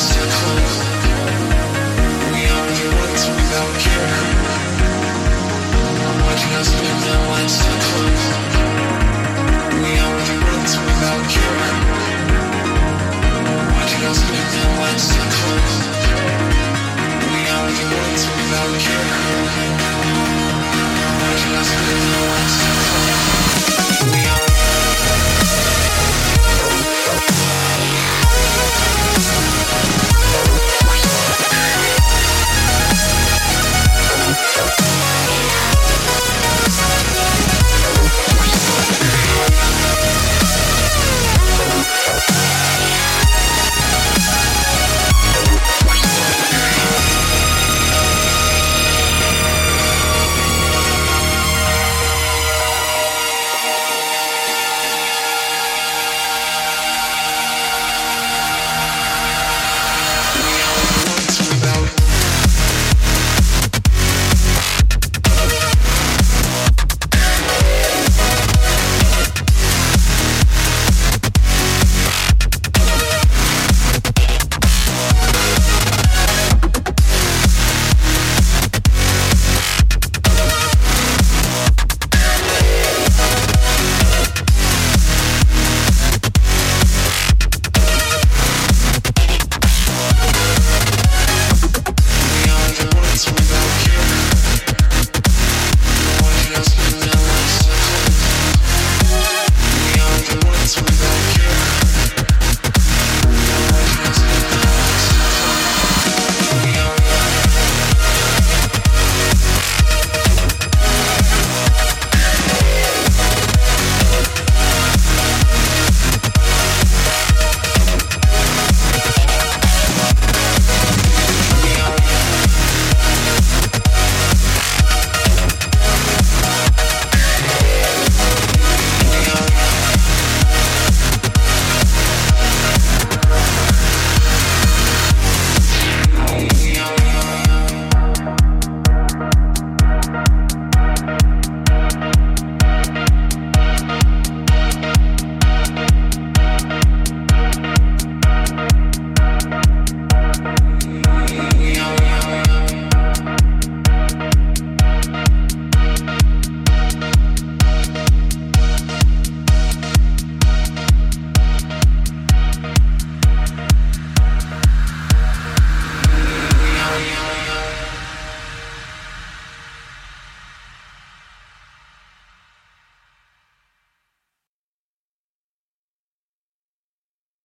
Close.